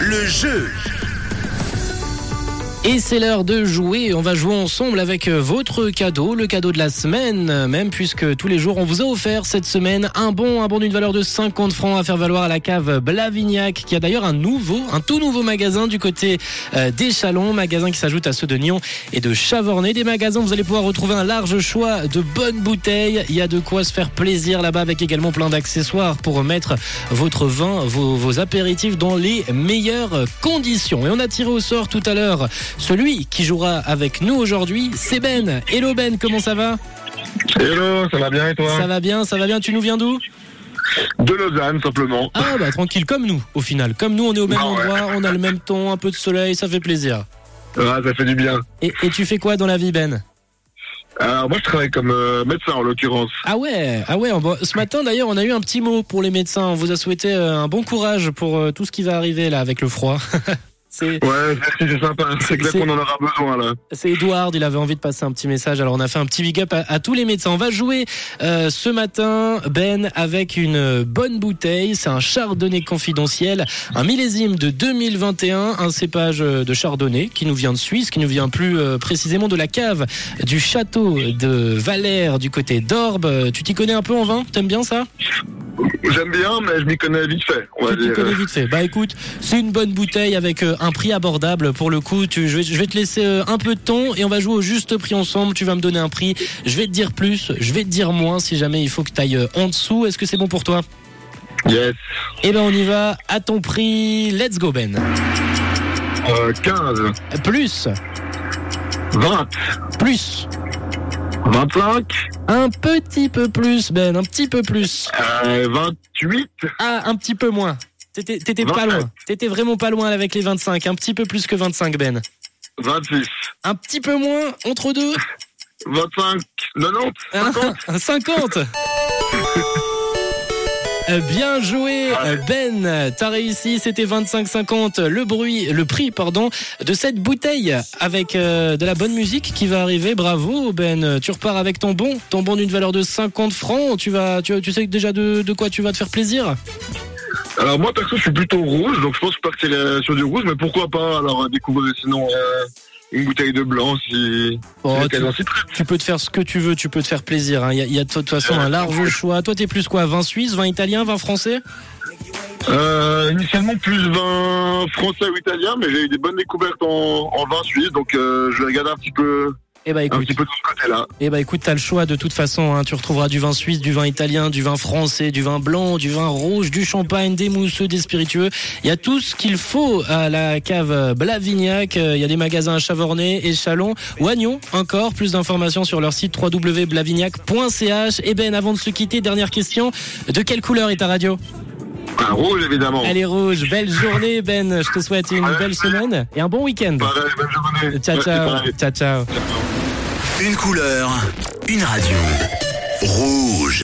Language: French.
Le jeu. Et c'est l'heure de jouer. On va jouer ensemble avec euh, votre cadeau, le cadeau de la semaine, même puisque tous les jours on vous a offert cette semaine un bon, un bon d'une valeur de 50 francs à faire valoir à la cave Blavignac, qui a d'ailleurs un nouveau, un tout nouveau magasin du côté euh, des Chalons, magasin qui s'ajoute à ceux de Nyon et de Chavornay. Des magasins vous allez pouvoir retrouver un large choix de bonnes bouteilles. Il y a de quoi se faire plaisir là-bas avec également plein d'accessoires pour mettre votre vin, vos, vos apéritifs dans les meilleures conditions. Et on a tiré au sort tout à l'heure celui qui jouera avec nous aujourd'hui, c'est Ben. Hello Ben, comment ça va Hello, ça va bien et toi Ça va bien, ça va bien. Tu nous viens d'où De Lausanne, simplement. Ah bah tranquille, comme nous au final. Comme nous, on est au même Ah ouais. endroit, on a le même ton, un peu de soleil, ça fait plaisir. Ah, ça fait du bien. Et, et tu fais quoi dans la vie Ben Alors, moi, je travaille comme euh, médecin, en l'occurrence. Ah ouais, ah ouais. ce matin d'ailleurs, on a eu un petit mot pour les médecins. On vous a souhaité euh, un bon courage pour euh, tout ce qui va arriver là avec le froid. c'est Ouais, c'est sympa. C'est clair qu'on en aura besoin, là. C'est Edouard, il avait envie de passer un petit message. Alors on a fait un petit big up à, à tous les médecins. On va jouer euh, ce matin, Ben, avec une bonne bouteille. C'est un chardonnay confidentiel, un millésime de 2021, un cépage de chardonnay qui nous vient de Suisse, qui nous vient plus euh, précisément de la cave du château de Valère du côté d'Orbe. Euh, Tu t'y connais un peu en vin T'aimes bien ça? J'aime bien, mais je m'y connais vite fait, on va Tu dire. connais vite fait. Bah écoute, c'est une bonne bouteille avec euh, un prix abordable pour le coup. Tu, je, vais, je vais te laisser euh, un peu de temps et on va jouer au juste prix ensemble. Tu vas me donner un prix. Je vais te dire plus, je vais te dire moins si jamais il faut que tu ailles en dessous. Est-ce que c'est bon pour toi? Yes. Eh ben on y va. À ton prix, let's go Ben. Euh, 15, Plus, 20, plus, 25, un petit peu plus Ben, un petit peu plus. euh, 28, Ah, un petit peu moins. T'étais t'étais pas 27. loin. T'étais vraiment pas loin avec les 25. Un petit peu plus que 25 Ben. 26, Un petit peu moins entre deux. 25, 90, 50. Un 50 Euh, Bien joué euh, Ben, t'as réussi, c'était 25,50 le bruit, le prix pardon de cette bouteille avec euh, de la bonne musique qui va arriver. Bravo Ben, tu repars avec ton bon, ton bon d'une valeur de 50 francs. Tu vas, tu, tu sais déjà de, quoi tu vas te faire plaisir? Alors, moi, perso, je suis plutôt rouge, donc je pense que je partirai sur du rouge, mais pourquoi pas, alors, découvrir sinon euh, une bouteille de blanc si, Oh, tu, peux te faire ce que tu veux, tu peux te faire plaisir. hein. Il y a, il y a de toute façon un large choix. Toi, t'es plus quoi Vin suisse, vin italien, vin français? Euh, initialement plus vin français ou italien, mais j'ai eu des bonnes découvertes en, en vin suisse, donc euh, je vais regarder un petit peu, Eh ben un écoute. petit peu de ce côté-là. Eh ben écoute, t'as le choix de toute façon. hein. Tu retrouveras du vin suisse, du vin italien, du vin français, du vin blanc, du vin rouge, du champagne, des mousseux, des spiritueux. Il y a tout ce qu'il faut à la cave Blavignac. Euh, Il y a des magasins à Chavornay et Chalon ou à Nyon encore. Plus d'informations sur leur site www.blavignac.ch. Et Ben, avant de se quitter, dernière question. De quelle couleur est ta radio? Un rouge évidemment. Elle est rouge. Belle journée Ben. Je te souhaite une Ouais. belle semaine et un bon week-end. Ciao ciao. Ciao ciao. Une couleur. Une radio. Rouge.